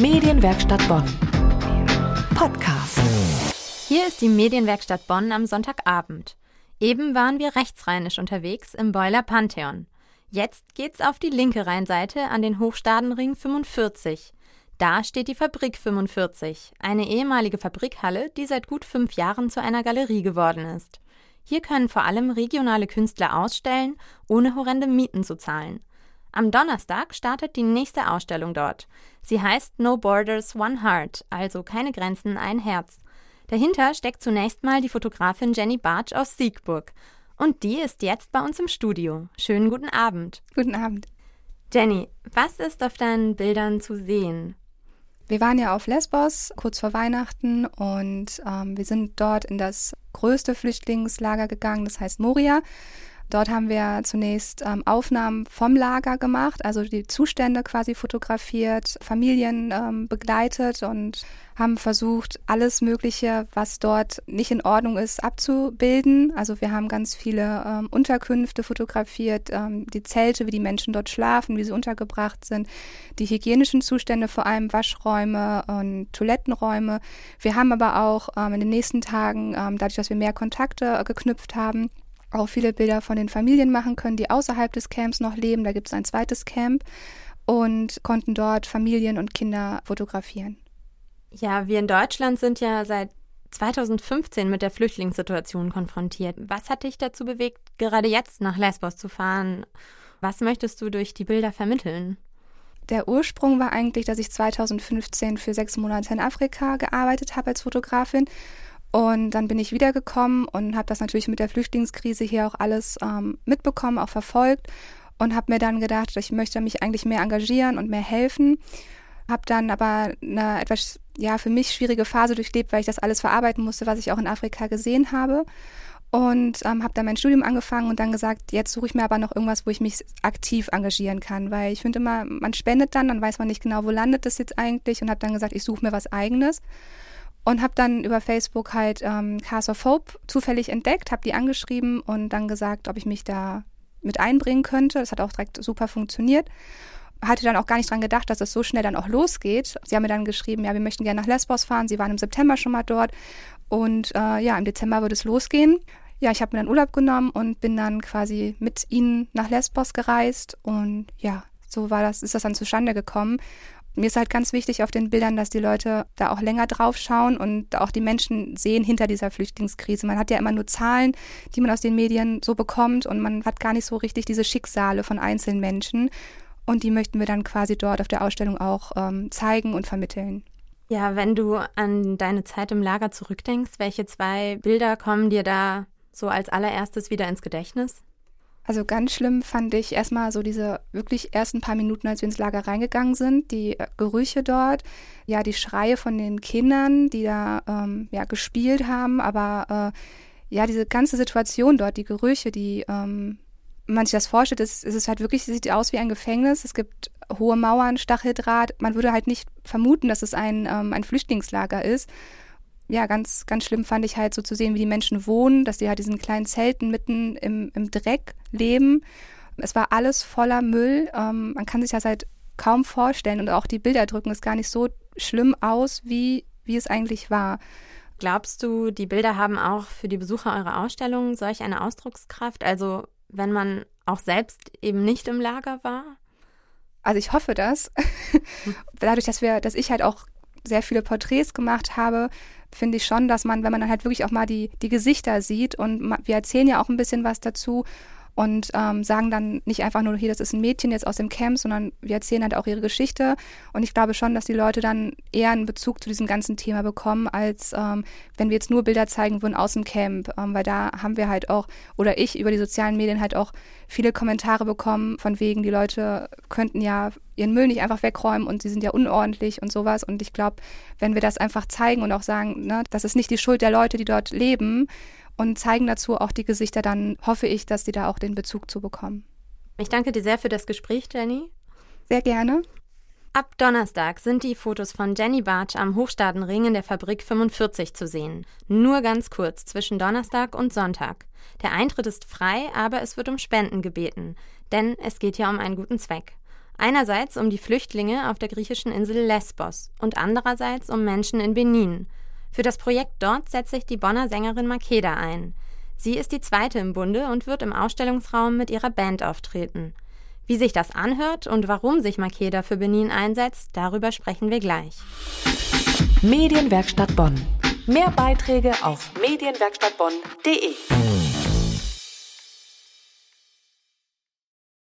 Medienwerkstatt Bonn. Podcast. Hier ist die Medienwerkstatt Bonn am Sonntagabend. Eben waren wir rechtsrheinisch unterwegs im Boiler Pantheon. Jetzt geht's auf die linke Rheinseite an den Hochstadenring 45. Da steht die Fabrik 45, eine ehemalige Fabrikhalle, die seit gut fünf Jahren zu einer Galerie geworden ist. Hier können vor allem regionale Künstler ausstellen, ohne horrende Mieten zu zahlen. Am Donnerstag startet die nächste Ausstellung dort. Sie heißt No Borders One Heart, also keine Grenzen, ein Herz. Dahinter steckt zunächst mal die Fotografin Jenny Bartsch aus Siegburg. Und die ist jetzt bei uns im Studio. Schönen guten Abend. Guten Abend. Jenny, was ist auf deinen Bildern zu sehen? Wir waren ja auf Lesbos kurz vor Weihnachten und ähm, wir sind dort in das größte Flüchtlingslager gegangen, das heißt Moria. Dort haben wir zunächst ähm, Aufnahmen vom Lager gemacht, also die Zustände quasi fotografiert, Familien ähm, begleitet und haben versucht, alles Mögliche, was dort nicht in Ordnung ist, abzubilden. Also wir haben ganz viele ähm, Unterkünfte fotografiert, ähm, die Zelte, wie die Menschen dort schlafen, wie sie untergebracht sind, die hygienischen Zustände, vor allem Waschräume und Toilettenräume. Wir haben aber auch ähm, in den nächsten Tagen, ähm, dadurch, dass wir mehr Kontakte äh, geknüpft haben, auch viele Bilder von den Familien machen können, die außerhalb des Camps noch leben. Da gibt es ein zweites Camp und konnten dort Familien und Kinder fotografieren. Ja, wir in Deutschland sind ja seit 2015 mit der Flüchtlingssituation konfrontiert. Was hat dich dazu bewegt, gerade jetzt nach Lesbos zu fahren? Was möchtest du durch die Bilder vermitteln? Der Ursprung war eigentlich, dass ich 2015 für sechs Monate in Afrika gearbeitet habe als Fotografin und dann bin ich wiedergekommen und habe das natürlich mit der Flüchtlingskrise hier auch alles ähm, mitbekommen, auch verfolgt und habe mir dann gedacht, ich möchte mich eigentlich mehr engagieren und mehr helfen. Habe dann aber eine etwas ja für mich schwierige Phase durchlebt, weil ich das alles verarbeiten musste, was ich auch in Afrika gesehen habe. Und ähm, habe dann mein Studium angefangen und dann gesagt, jetzt suche ich mir aber noch irgendwas, wo ich mich aktiv engagieren kann, weil ich finde immer, man spendet dann, dann weiß man nicht genau, wo landet das jetzt eigentlich und habe dann gesagt, ich suche mir was eigenes und habe dann über Facebook halt ähm, Cast of Hope zufällig entdeckt, habe die angeschrieben und dann gesagt, ob ich mich da mit einbringen könnte. Das hat auch direkt super funktioniert. Hatte dann auch gar nicht dran gedacht, dass es so schnell dann auch losgeht. Sie haben mir dann geschrieben, ja, wir möchten gerne nach Lesbos fahren. Sie waren im September schon mal dort und äh, ja, im Dezember wird es losgehen. Ja, ich habe mir dann Urlaub genommen und bin dann quasi mit ihnen nach Lesbos gereist und ja, so war das, ist das dann zustande gekommen. Mir ist halt ganz wichtig auf den Bildern, dass die Leute da auch länger drauf schauen und auch die Menschen sehen hinter dieser Flüchtlingskrise. Man hat ja immer nur Zahlen, die man aus den Medien so bekommt und man hat gar nicht so richtig diese Schicksale von einzelnen Menschen. Und die möchten wir dann quasi dort auf der Ausstellung auch ähm, zeigen und vermitteln. Ja, wenn du an deine Zeit im Lager zurückdenkst, welche zwei Bilder kommen dir da so als allererstes wieder ins Gedächtnis? Also ganz schlimm fand ich erstmal so diese wirklich ersten paar Minuten, als wir ins Lager reingegangen sind, die äh, Gerüche dort, ja, die Schreie von den Kindern, die da ähm, ja gespielt haben, aber äh, ja, diese ganze Situation dort, die Gerüche, die ähm, man sich das vorstellt, ist, ist es halt wirklich, sieht aus wie ein Gefängnis. Es gibt hohe Mauern, Stacheldraht. Man würde halt nicht vermuten, dass es ein, ähm, ein Flüchtlingslager ist ja, ganz, ganz schlimm fand ich halt so zu sehen, wie die Menschen wohnen, dass die halt diesen kleinen Zelten mitten im, im Dreck leben. Es war alles voller Müll. Ähm, man kann sich das halt kaum vorstellen und auch die Bilder drücken es gar nicht so schlimm aus, wie, wie es eigentlich war. Glaubst du, die Bilder haben auch für die Besucher eurer Ausstellung solch eine Ausdruckskraft? Also wenn man auch selbst eben nicht im Lager war? Also ich hoffe das. Dadurch, dass wir, dass ich halt auch sehr viele Porträts gemacht habe, finde ich schon, dass man, wenn man dann halt wirklich auch mal die, die Gesichter sieht und wir erzählen ja auch ein bisschen was dazu und ähm, sagen dann nicht einfach nur, hier, das ist ein Mädchen jetzt aus dem Camp, sondern wir erzählen halt auch ihre Geschichte. Und ich glaube schon, dass die Leute dann eher einen Bezug zu diesem ganzen Thema bekommen, als ähm, wenn wir jetzt nur Bilder zeigen würden aus dem Camp. Ähm, weil da haben wir halt auch, oder ich über die sozialen Medien halt auch viele Kommentare bekommen, von wegen, die Leute könnten ja ihren Müll nicht einfach wegräumen und sie sind ja unordentlich und sowas. Und ich glaube, wenn wir das einfach zeigen und auch sagen, ne, das ist nicht die Schuld der Leute, die dort leben, und zeigen dazu auch die Gesichter, dann hoffe ich, dass die da auch den Bezug zu bekommen. Ich danke dir sehr für das Gespräch, Jenny. Sehr gerne. Ab Donnerstag sind die Fotos von Jenny Bartsch am Hochstadenring in der Fabrik 45 zu sehen. Nur ganz kurz zwischen Donnerstag und Sonntag. Der Eintritt ist frei, aber es wird um Spenden gebeten, denn es geht ja um einen guten Zweck. Einerseits um die Flüchtlinge auf der griechischen Insel Lesbos und andererseits um Menschen in Benin. Für das Projekt dort setzt sich die Bonner Sängerin Makeda ein. Sie ist die zweite im Bunde und wird im Ausstellungsraum mit ihrer Band auftreten. Wie sich das anhört und warum sich Makeda für Benin einsetzt, darüber sprechen wir gleich. Medienwerkstatt Bonn. Mehr Beiträge auf medienwerkstattbonn.de.